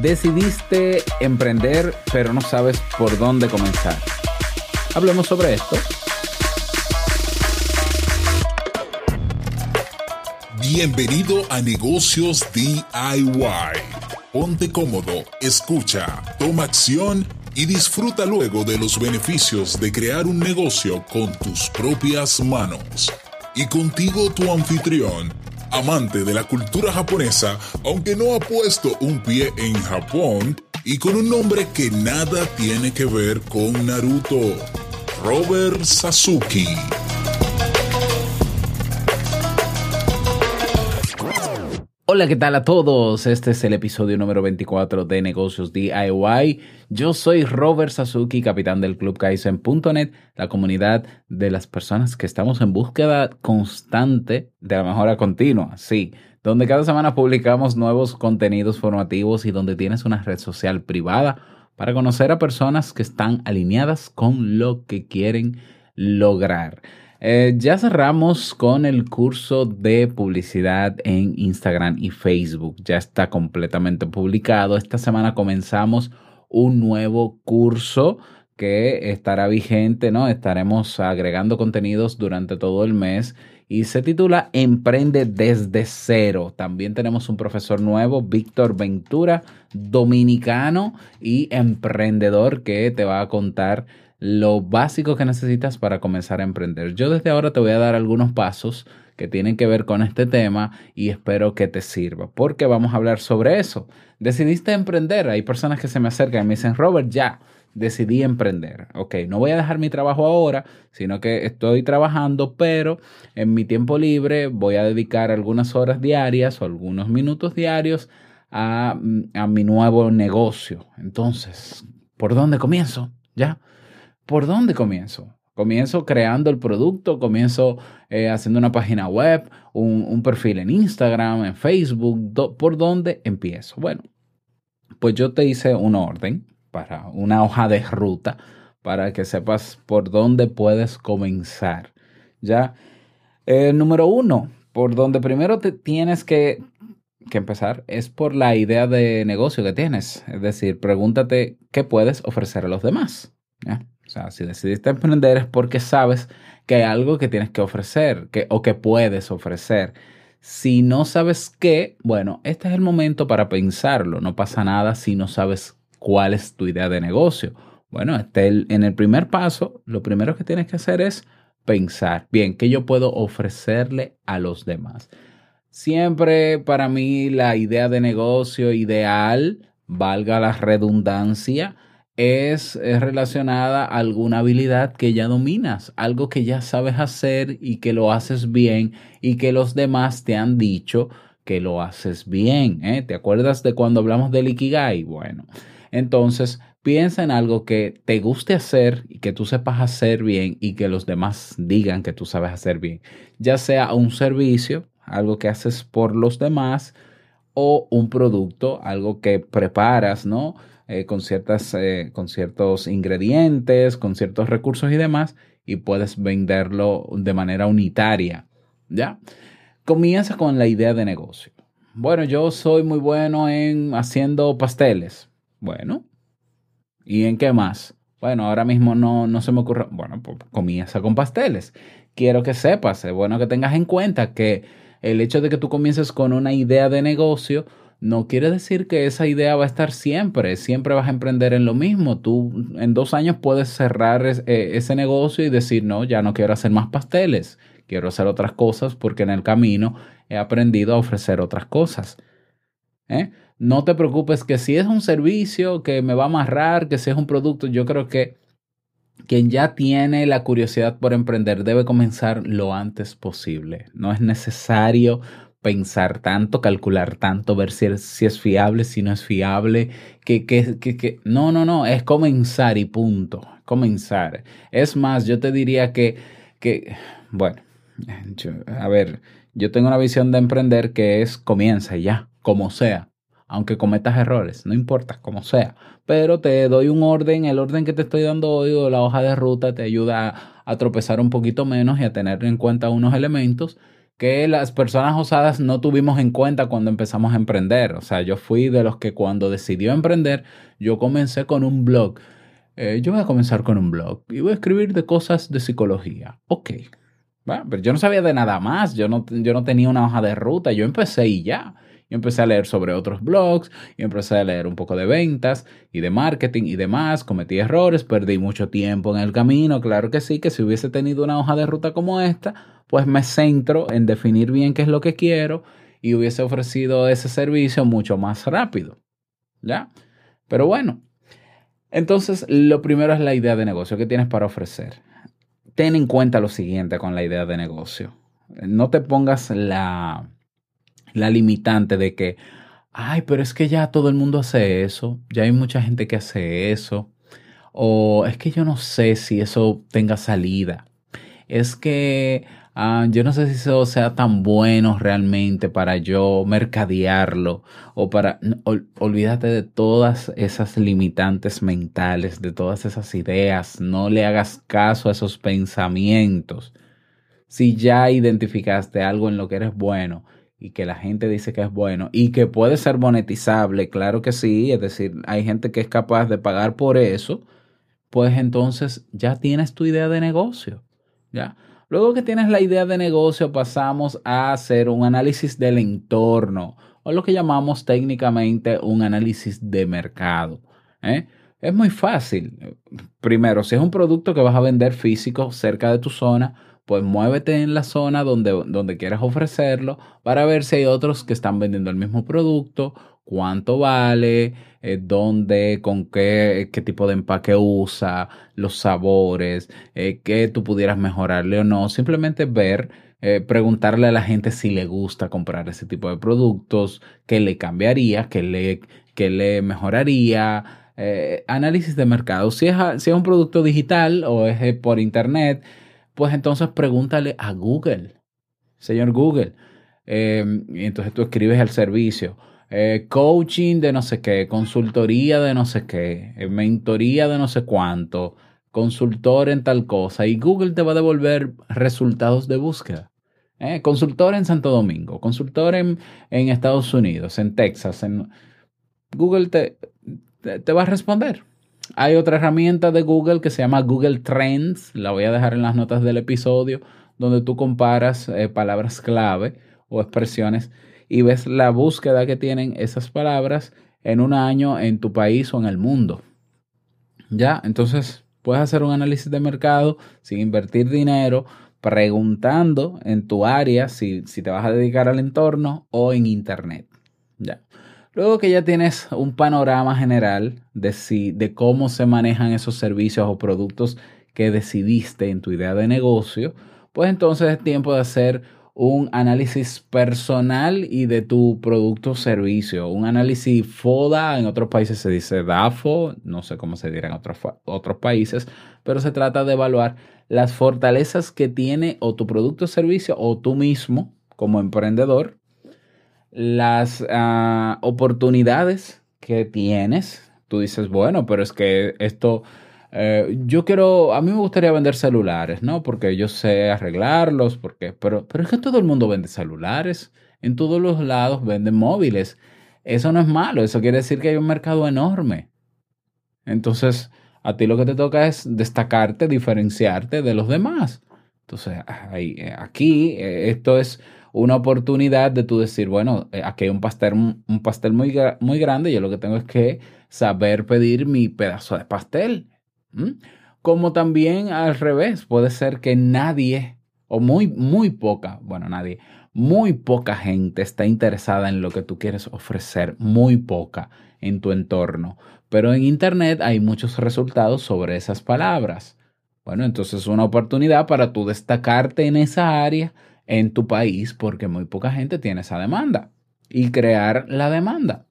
Decidiste emprender, pero no sabes por dónde comenzar. Hablemos sobre esto. Bienvenido a Negocios DIY. Ponte cómodo, escucha, toma acción y disfruta luego de los beneficios de crear un negocio con tus propias manos. Y contigo tu anfitrión, amante de la cultura japonesa, aunque no ha puesto un pie en Japón, y con un nombre que nada tiene que ver con Naruto, Robert Sasuke. Hola, ¿qué tal a todos? Este es el episodio número 24 de Negocios DIY. Yo soy Robert Sasuki, capitán del Club Kaizen.net, la comunidad de las personas que estamos en búsqueda constante de la mejora continua. Sí, donde cada semana publicamos nuevos contenidos formativos y donde tienes una red social privada para conocer a personas que están alineadas con lo que quieren lograr. Eh, ya cerramos con el curso de publicidad en Instagram y Facebook. Ya está completamente publicado. Esta semana comenzamos un nuevo curso que estará vigente, ¿no? Estaremos agregando contenidos durante todo el mes y se titula Emprende desde cero. También tenemos un profesor nuevo, Víctor Ventura, dominicano y emprendedor que te va a contar lo básico que necesitas para comenzar a emprender. Yo desde ahora te voy a dar algunos pasos que tienen que ver con este tema y espero que te sirva, porque vamos a hablar sobre eso. Decidiste emprender, hay personas que se me acercan y me dicen, Robert, ya, decidí emprender. Ok, no voy a dejar mi trabajo ahora, sino que estoy trabajando, pero en mi tiempo libre voy a dedicar algunas horas diarias o algunos minutos diarios a, a mi nuevo negocio. Entonces, ¿por dónde comienzo? ¿Ya? ¿Por dónde comienzo? Comienzo creando el producto, comienzo eh, haciendo una página web, un, perfil en Instagram, en Facebook. ¿Por dónde empiezo? Bueno, pues yo te hice un orden para una hoja de ruta para que sepas por dónde puedes comenzar. Ya, eh, número uno, por donde primero te tienes que, que empezar es por la idea de negocio que tienes. Es decir, pregúntate qué puedes ofrecer a los demás. Si decidiste emprender es porque sabes que hay algo que tienes que ofrecer que, o que puedes ofrecer. Si no sabes qué, bueno, este es el momento para pensarlo. No pasa nada si no sabes cuál es tu idea de negocio. Bueno, este, en el primer paso, lo primero que tienes que hacer es pensar, bien, ¿qué yo puedo ofrecerle a los demás? Siempre para mí la idea de negocio ideal, valga la redundancia, es, relacionada a alguna habilidad que ya dominas, algo que ya sabes hacer y que lo haces bien y que los demás te han dicho que lo haces bien. ¿eh? ¿Te acuerdas de cuando hablamos del Ikigai? Bueno, entonces piensa en algo que te guste hacer y que tú sepas hacer bien y que los demás digan que tú sabes hacer bien, ya sea un servicio, algo que haces por los demás o un producto, algo que preparas, ¿no? Eh, con, ciertas, eh, con ciertos ingredientes, con ciertos recursos y demás, y puedes venderlo de manera unitaria. ¿Ya? Comienza con la idea de negocio. Bueno, yo soy muy bueno en haciendo pasteles. Bueno, ¿y en qué más? Bueno, ahora mismo no, no se me ocurre. Bueno, pues comienza con pasteles. Quiero que sepas, es bueno que tengas en cuenta que el hecho de que tú comiences con una idea de negocio no quiere decir que esa idea va a estar siempre, siempre vas a emprender en lo mismo. Tú en dos años puedes cerrar eh, ese negocio y decir, no, ya no quiero hacer más pasteles, quiero hacer otras cosas porque en el camino he aprendido a ofrecer otras cosas. ¿Eh? No te preocupes que si es un servicio que me va a amarrar, que si es un producto, yo creo que quien ya tiene la curiosidad por emprender debe comenzar lo antes posible. No es necesario pensar tanto, calcular tanto, ver si es, fiable, si no es fiable, que, que, que, no, no, no, es comenzar y punto, comenzar. Es más, yo te diría que, que bueno, a ver, yo tengo una visión de emprender que es comienza ya, como sea, aunque cometas errores, no importa, como sea, pero te doy un orden, el orden que te estoy dando hoy o la hoja de ruta te ayuda a, a tropezar un poquito menos y a tener en cuenta unos elementos que las personas osadas no tuvimos en cuenta cuando empezamos a emprender. O sea, yo fui de los que cuando decidió emprender, yo comencé con un blog. Eh, yo voy a comenzar con un blog y voy a escribir de cosas de psicología. Ok. pero yo no sabía de nada más, yo no, yo no tenía una hoja de ruta, yo empecé y ya. Yo empecé a leer sobre otros blogs y empecé a leer un poco de ventas y de marketing y demás. Cometí errores, perdí mucho tiempo en el camino. Claro que sí, que si hubiese tenido una hoja de ruta como esta, pues me centro en definir bien qué es lo que quiero y hubiese ofrecido ese servicio mucho más rápido. ¿Ya? Pero bueno, entonces lo primero es la idea de negocio que tienes para ofrecer. Ten en cuenta lo siguiente con la idea de negocio. No te pongas la la limitante de que, ay, pero es que ya todo el mundo hace eso, ya hay mucha gente que hace eso, o es que yo no sé si eso tenga salida, es que ah, yo no sé si eso sea tan bueno realmente para yo mercadearlo o para, olvídate de todas esas limitantes mentales, de todas esas ideas, no le hagas caso a esos pensamientos. Si ya identificaste algo en lo que eres bueno, y que la gente dice que es bueno y que puede ser monetizable, claro que sí, es decir, hay gente que es capaz de pagar por eso, pues entonces ya tienes tu idea de negocio, ¿ya? Luego que tienes la idea de negocio pasamos a hacer un análisis del entorno o lo que llamamos técnicamente un análisis de mercado. ¿eh? Es muy fácil. Primero, si es un producto que vas a vender físico cerca de tu zona, pues muévete en la zona donde, donde quieras ofrecerlo para ver si hay otros que están vendiendo el mismo producto, cuánto vale, eh, dónde, con qué, qué tipo de empaque usa, los sabores, eh, qué tú pudieras mejorarle o no. Simplemente ver, eh, preguntarle a la gente si le gusta comprar ese tipo de productos, qué le cambiaría, qué le, qué le mejoraría. análisis de mercado. Si es, si es un producto digital o es por internet, pues entonces pregúntale a Google, señor Google. Entonces tú escribes el servicio. Eh, coaching de no sé qué, consultoría de no sé qué, eh, mentoría de no sé cuánto, consultor en tal cosa. Y Google te va a devolver resultados de búsqueda. Eh, consultor en Santo Domingo, consultor en, Estados Unidos, en Texas. En... Google te, te va a responder. Hay otra herramienta de Google que se llama Google Trends, la voy a dejar en las notas del episodio, donde tú comparas palabras clave o expresiones y ves la búsqueda que tienen esas palabras en un año en tu país o en el mundo. Ya, entonces puedes hacer un análisis de mercado sin invertir dinero, preguntando en tu área si, si te vas a dedicar al entorno o en internet. Ya. Luego que ya tienes un panorama general de, si, de cómo se manejan esos servicios o productos que decidiste en tu idea de negocio, pues entonces es tiempo de hacer un análisis personal y de tu producto o servicio. Un análisis FODA, en otros países se dice DAFO, no sé cómo se dirá en otros, otros países, pero se trata de evaluar las fortalezas que tiene o tu producto o servicio o tú mismo como emprendedor las ah, oportunidades que tienes, tú dices, bueno, pero es que esto, eh, yo quiero, a mí me gustaría vender celulares, ¿no? Porque yo sé arreglarlos, porque, pero, pero es que todo el mundo vende celulares, en todos los lados venden móviles. Eso no es malo, eso quiere decir que hay un mercado enorme. Entonces, a ti lo que te toca es destacarte, diferenciarte de los demás. Entonces, eh, aquí eh, esto es una oportunidad de tú decir, bueno, aquí hay un pastel, un pastel muy, muy grande, yo lo que tengo es que saber pedir mi pedazo de pastel. Como también al revés, puede ser que nadie, o muy, muy poca, bueno, nadie, muy poca gente está interesada en lo que tú quieres ofrecer, muy poca en tu entorno. Pero en Internet hay muchos resultados sobre esas palabras. Bueno, entonces es una oportunidad para tú destacarte en esa área en tu país porque muy poca gente tiene esa demanda y crear la demanda.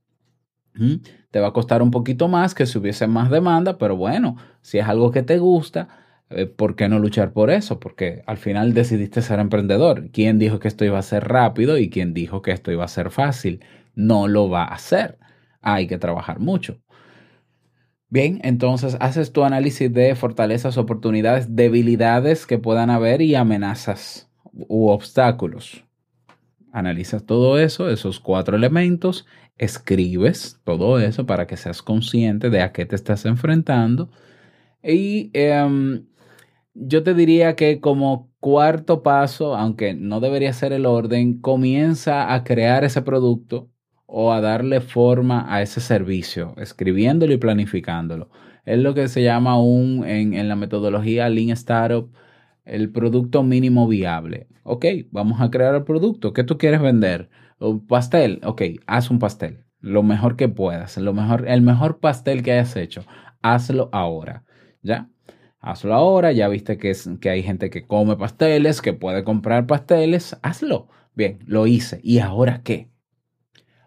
¿Mm? Te va a costar un poquito más que si hubiese más demanda, pero bueno, si es algo que te gusta, eh, ¿por qué no luchar por eso? Porque al final decidiste ser emprendedor. ¿Quién dijo que esto iba a ser rápido y quién dijo que esto iba a ser fácil? No lo va a hacer. Hay que trabajar mucho. Bien, entonces haces tu análisis de fortalezas, oportunidades, debilidades que puedan haber y amenazas u obstáculos. analizas todo eso, esos cuatro elementos, escribes todo eso para que seas consciente de a qué te estás enfrentando. Y em, yo te diría que como cuarto paso, aunque no debería ser el orden, comienza a crear ese producto o a darle forma a ese servicio, escribiéndolo y planificándolo. Es lo que se llama un, en, en la metodología Lean Startup, el producto mínimo viable. Ok, vamos a crear el producto. ¿Qué tú quieres vender? Pastel. Ok, haz un pastel. Lo mejor que puedas. Lo mejor, el mejor pastel que hayas hecho. Hazlo ahora. ¿Ya? Hazlo ahora. Ya viste que, es, que hay gente que come pasteles, que puede comprar pasteles. Hazlo. Bien, lo hice. ¿Y ahora qué?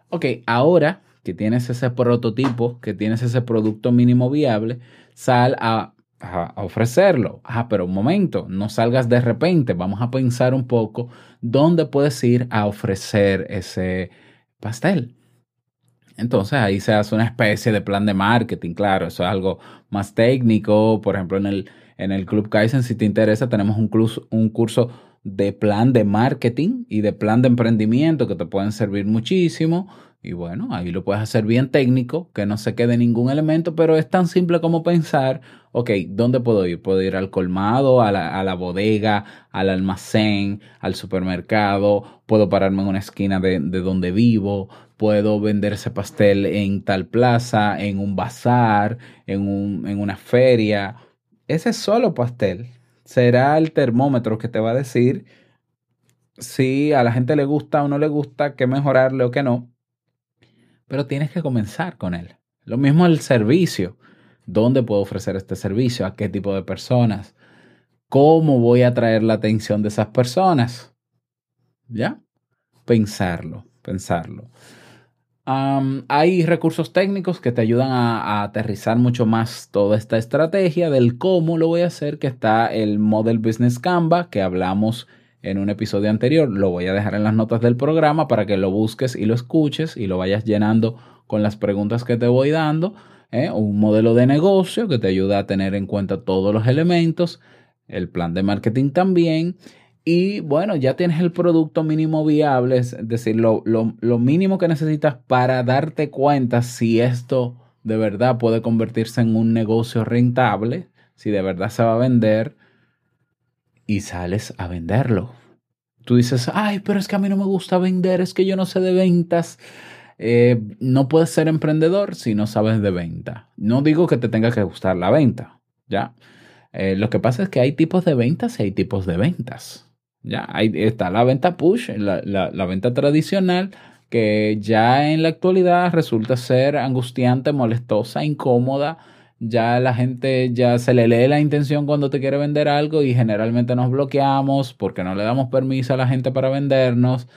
Ok, ahora que tienes ese prototipo, que tienes ese producto mínimo viable, sal a a, ofrecerlo. Ah, pero un momento, no salgas de repente. Vamos a pensar un poco dónde puedes ir a ofrecer ese pastel. Entonces ahí se hace una especie de plan de marketing, claro, eso es algo más técnico. Por ejemplo, en el, en el Club Kaizen, si te interesa, tenemos un curso, un curso de plan de marketing y de plan de emprendimiento que te pueden servir muchísimo. Y bueno, ahí lo puedes hacer bien técnico, que no se quede ningún elemento, pero es tan simple como pensar, ok, ¿dónde puedo ir? Puedo ir al colmado, a la, a la bodega, al almacén, al supermercado, puedo pararme en una esquina de, de donde vivo, puedo vender ese pastel en tal plaza, en un bazar, en, un, en una feria. Ese solo pastel será el termómetro que te va a decir si a la gente le gusta o no le gusta, qué mejorarle o qué no pero tienes que comenzar con él. Lo mismo el servicio. ¿Dónde puedo ofrecer este servicio? ¿A qué tipo de personas? ¿Cómo voy a atraer la atención de esas personas? ¿Ya? Pensarlo, pensarlo. hay recursos técnicos que te ayudan a, a, aterrizar mucho más toda esta estrategia del cómo lo voy a hacer, que está el Model Business Canva que hablamos en un episodio anterior. Lo voy a dejar en las notas del programa para que lo busques y lo escuches y lo vayas llenando con las preguntas que te voy dando. ¿eh? Un modelo de negocio que te ayuda a tener en cuenta todos los elementos. El plan de marketing también. Y bueno, ya tienes el producto mínimo viable, es decir, lo, lo mínimo que necesitas para darte cuenta si esto de verdad puede convertirse en un negocio rentable, si de verdad se va a vender y sales a venderlo. Tú dices, ay, pero es que a mí no me gusta vender, es que yo no sé de ventas. Eh, no puedes ser emprendedor si no sabes de venta. No digo que te tenga que gustar la venta, ¿ya? Eh, lo que pasa es que hay tipos de ventas y hay tipos de ventas. Ya, ahí está la venta push, la, la venta tradicional, que ya en la actualidad resulta ser angustiante, molestosa, incómoda, ya la gente ya se le lee la intención cuando te quiere vender algo y generalmente nos bloqueamos porque no le damos permiso a la gente para vendernos,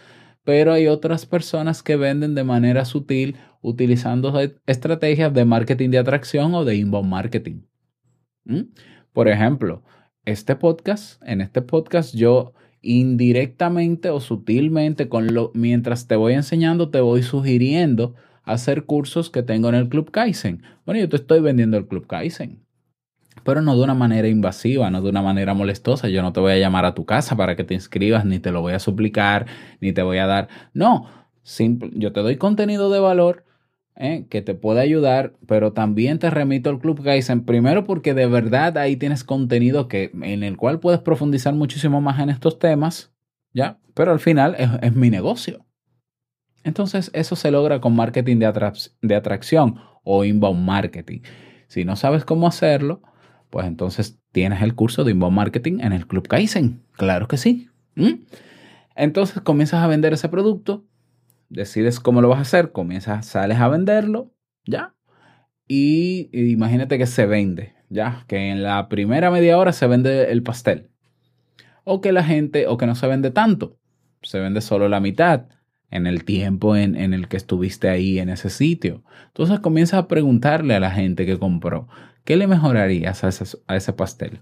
pero hay otras personas que venden de manera sutil utilizando estrategias de marketing de atracción o de inbound marketing. ¿Mm? Por ejemplo, este podcast, en este podcast yo indirectamente o sutilmente con lo mientras te voy enseñando te voy sugiriendo hacer cursos que tengo en el Club Kaizen. Bueno, yo te estoy vendiendo el Club Kaizen, pero no de una manera invasiva, no de una manera molestosa. Yo no te voy a llamar a tu casa para que te inscribas, ni te lo voy a suplicar, ni te voy a dar. No, simple, yo te doy contenido de valor. ¿eh? que te puede ayudar, pero también te remito al Club Kaizen, primero porque de verdad ahí tienes contenido que, en el cual puedes profundizar muchísimo más en estos temas, ¿ya? Pero al final es mi negocio. Entonces eso se logra con marketing de, atracción o inbound marketing. Si no sabes cómo hacerlo, pues entonces tienes el curso de inbound marketing en el Club Kaizen. Claro que sí. Entonces comienzas a vender ese producto, decides cómo lo vas a hacer, comienzas, sales a venderlo, ¿ya? Y imagínate que se vende, ¿ya? Que en la primera media hora se vende el pastel. O que la gente, o que no se vende tanto, se vende solo la mitad en el tiempo en, el que estuviste ahí en ese sitio. Entonces comienza a preguntarle a la gente que compró, ¿qué le mejorarías a ese, a ese pastel?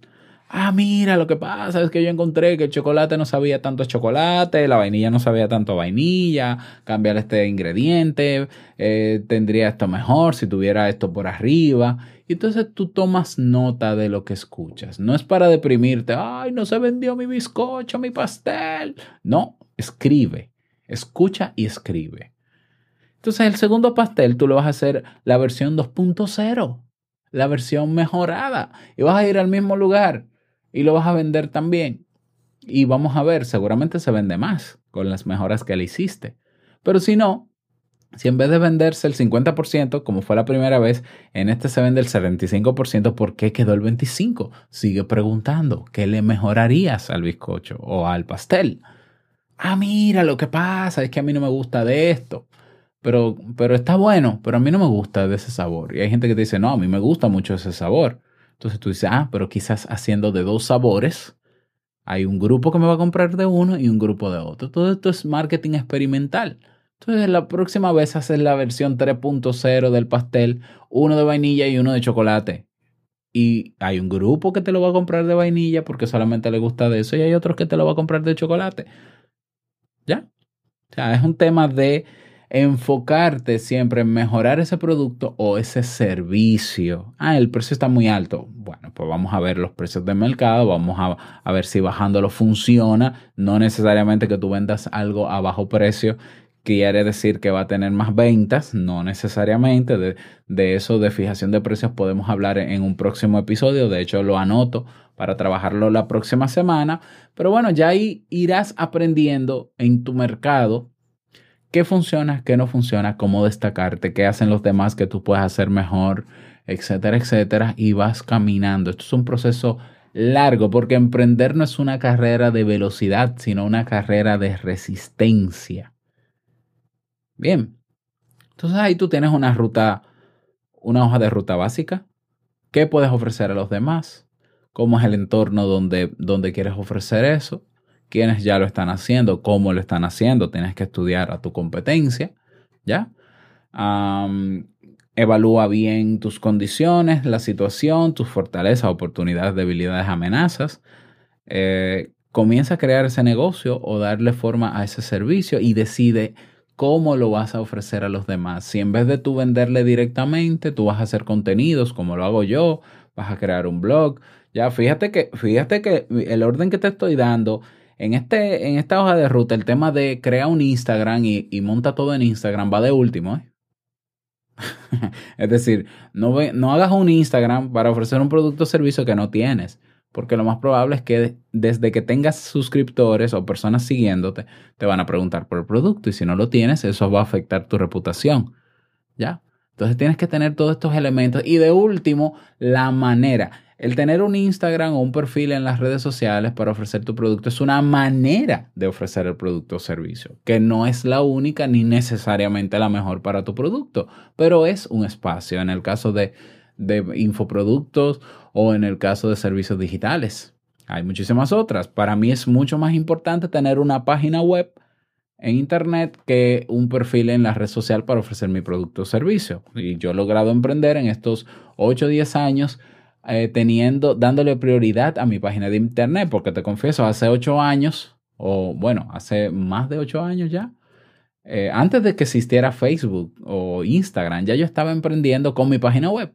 Ah, mira, lo que pasa es que yo encontré que el chocolate no sabía tanto chocolate, la vainilla no sabía tanto vainilla, cambiar este ingrediente, eh, tendría esto mejor si tuviera esto por arriba. Y entonces tú tomas nota de lo que escuchas. No es para deprimirte, ay, no se vendió mi bizcocho, mi pastel. No, escribe Escucha y escribe. Entonces el segundo pastel tú lo vas a hacer la versión 2.0, la versión mejorada. Y vas a ir al mismo lugar y lo vas a vender también. Y vamos a ver, seguramente se vende más con las mejoras que le hiciste. Pero si no, si en vez de venderse el 50%, como fue la primera vez, en este se vende el 75%, ¿por qué quedó el 25%? Sigue preguntando, ¿qué le mejorarías al bizcocho o al pastel? Ah, mira, lo que pasa es que a mí no me gusta de esto. Pero, pero está bueno, pero a mí no me gusta de ese sabor. Y hay gente que te dice, no, a mí me gusta mucho ese sabor. Entonces tú dices, ah, pero quizás haciendo de dos sabores, hay un grupo que me va a comprar de uno y un grupo de otro. Todo esto es marketing experimental. Entonces la próxima vez haces la versión 3.0 del pastel, uno de vainilla y uno de chocolate. Y hay un grupo que te lo va a comprar de vainilla porque solamente le gusta de eso y hay otros que te lo va a comprar de chocolate. ¿Ya? O sea, es un tema de enfocarte siempre en mejorar ese producto o ese servicio. Ah, el precio está muy alto. Bueno, pues vamos a ver los precios del mercado, vamos a, ver si bajándolo funciona. No necesariamente que tú vendas algo a bajo precio quiere decir que va a tener más ventas, no necesariamente. De, eso de fijación de precios podemos hablar en un próximo episodio, de hecho lo anoto para trabajarlo la próxima semana, pero bueno, ya ahí irás aprendiendo en tu mercado qué funciona, qué no funciona, cómo destacarte, qué hacen los demás que tú puedes hacer mejor, etcétera, etcétera, y vas caminando. Esto es un proceso largo porque emprender no es una carrera de velocidad, sino una carrera de resistencia. Bien, entonces ahí tú tienes una ruta, una hoja de ruta básica. ¿Qué puedes ofrecer a los demás? ¿Cómo es el entorno donde, donde quieres ofrecer eso? quiénes ya lo están haciendo, cómo lo están haciendo, tienes que estudiar a tu competencia, ¿ya? evalúa bien tus condiciones, la situación, tus fortalezas, oportunidades, debilidades, amenazas. Eh, comienza a crear ese negocio o darle forma a ese servicio y decide cómo lo vas a ofrecer a los demás. Si en vez de tú venderle directamente, tú vas a hacer contenidos como lo hago yo, vas a crear un blog. Ya, fíjate que, fíjate que el orden que te estoy dando en, este, en esta hoja de ruta, el tema de crear un Instagram y, monta todo en Instagram va de último. ¿eh? es decir, no, no hagas un Instagram para ofrecer un producto o servicio que no tienes. Porque lo más probable es que desde que tengas suscriptores o personas siguiéndote, te van a preguntar por el producto. Y si no lo tienes, eso va a afectar tu reputación. ¿Ya? Entonces tienes que tener todos estos elementos. Y de último, la manera. El tener un Instagram o un perfil en las redes sociales para ofrecer tu producto es una manera de ofrecer el producto o servicio, que no es la única ni necesariamente la mejor para tu producto, pero es un espacio en el caso de, de infoproductos o en el caso de servicios digitales. Hay muchísimas otras. Para mí es mucho más importante tener una página web en Internet que un perfil en la red social para ofrecer mi producto o servicio. Y yo he logrado emprender en estos 8 o 10 años eh, teniendo, dándole prioridad a mi página de internet, porque te confieso, hace ocho años, o bueno, hace más de ocho años ya, eh, antes de que existiera Facebook o Instagram, ya yo estaba emprendiendo con mi página web.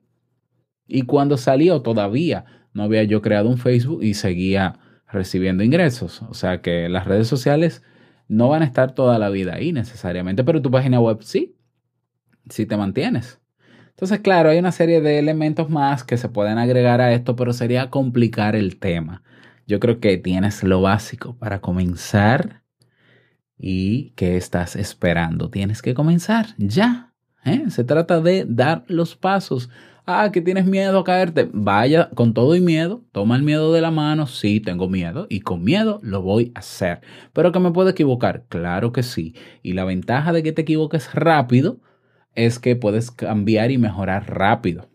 Y cuando salió todavía no había yo creado un Facebook y seguía recibiendo ingresos. O sea que las redes sociales no van a estar toda la vida ahí necesariamente, pero tu página web sí, si te mantienes. Entonces, claro, hay una serie de elementos más que se pueden agregar a esto, pero sería complicar el tema. Yo creo que tienes lo básico para comenzar y que estás esperando. Tienes que comenzar ya. ¿eh? Se trata de dar los pasos. Ah, que tienes miedo a caerte. Vaya con todo y miedo. Toma el miedo de la mano. Sí, tengo miedo. Y con miedo lo voy a hacer. Pero que me puedo equivocar. Claro que sí. Y la ventaja de que te equivoques rápido es que puedes cambiar y mejorar rápido.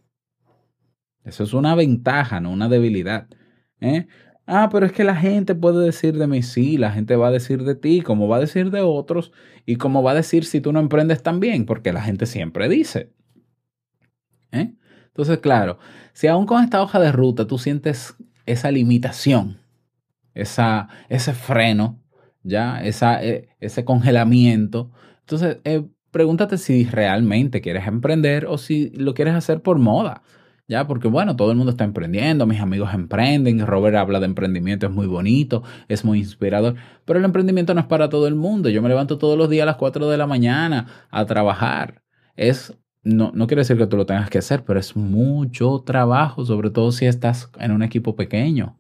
Eso es una ventaja, no una debilidad. ¿eh? Ah, pero es que la gente puede decir de mí, sí, la gente va a decir de ti, como va a decir de otros, y como va a decir si tú no emprendes también, porque la gente siempre dice. ¿eh? Entonces, claro, si aún con esta hoja de ruta tú sientes esa limitación, esa, ese freno, ya, esa, e, ese congelamiento, entonces pregúntate si realmente quieres emprender o si lo quieres hacer por moda. ¿ya? Porque bueno, todo el mundo está emprendiendo, mis amigos emprenden, Robert habla de emprendimiento, es muy bonito, es muy inspirador, pero el emprendimiento no es para todo el mundo. Yo me levanto todos los días a las 4 de la mañana a trabajar. Es no, no quiere decir que tú lo tengas que hacer, pero es mucho trabajo, sobre todo si estás en un equipo pequeño.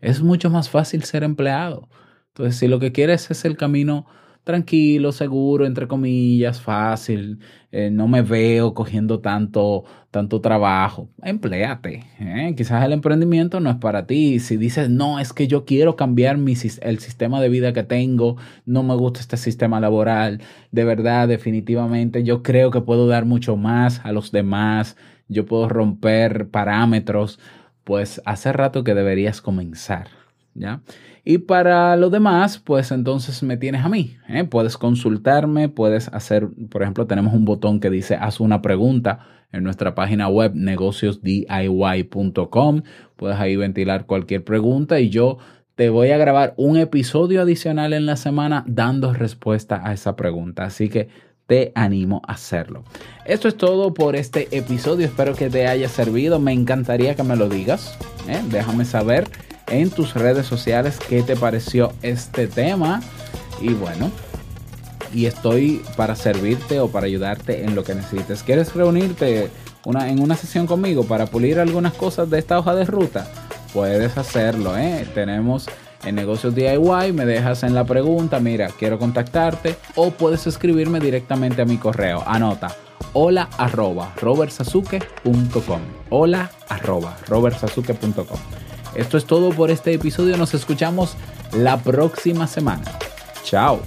Es mucho más fácil ser empleado. Entonces, si lo que quieres es el camino tranquilo, seguro, entre comillas, fácil, eh, no me veo cogiendo tanto, tanto trabajo, empléate. ¿eh? Quizás el emprendimiento no es para ti. Si dices, no, es que yo quiero cambiar mi, el sistema de vida que tengo, no me gusta este sistema laboral, de verdad, definitivamente, yo creo que puedo dar mucho más a los demás, yo puedo romper parámetros, pues hace rato que deberías comenzar. Y para lo demás, pues entonces me tienes a mí. ¿eh? Puedes consultarme, puedes hacer, por ejemplo, tenemos un botón que dice haz una pregunta en nuestra página web negociosdiy.com. Puedes ahí ventilar cualquier pregunta y yo te voy a grabar un episodio adicional en la semana dando respuesta a esa pregunta. Así que te animo a hacerlo. Esto es todo por este episodio. Espero que te haya servido. Me encantaría que me lo digas. ¿eh? Déjame saber en tus redes sociales qué te pareció este tema. Y bueno, y estoy para servirte o para ayudarte en lo que necesites. ¿Quieres reunirte en una sesión conmigo para pulir algunas cosas de esta hoja de ruta? Puedes hacerlo, ¿eh? Tenemos en negocios DIY, me dejas en la pregunta, mira, quiero contactarte o puedes escribirme directamente a mi correo. Anota hola arroba robertsasuke.com hola arroba robertsasuke.com esto es todo por este episodio. Nos escuchamos la próxima semana. Chao.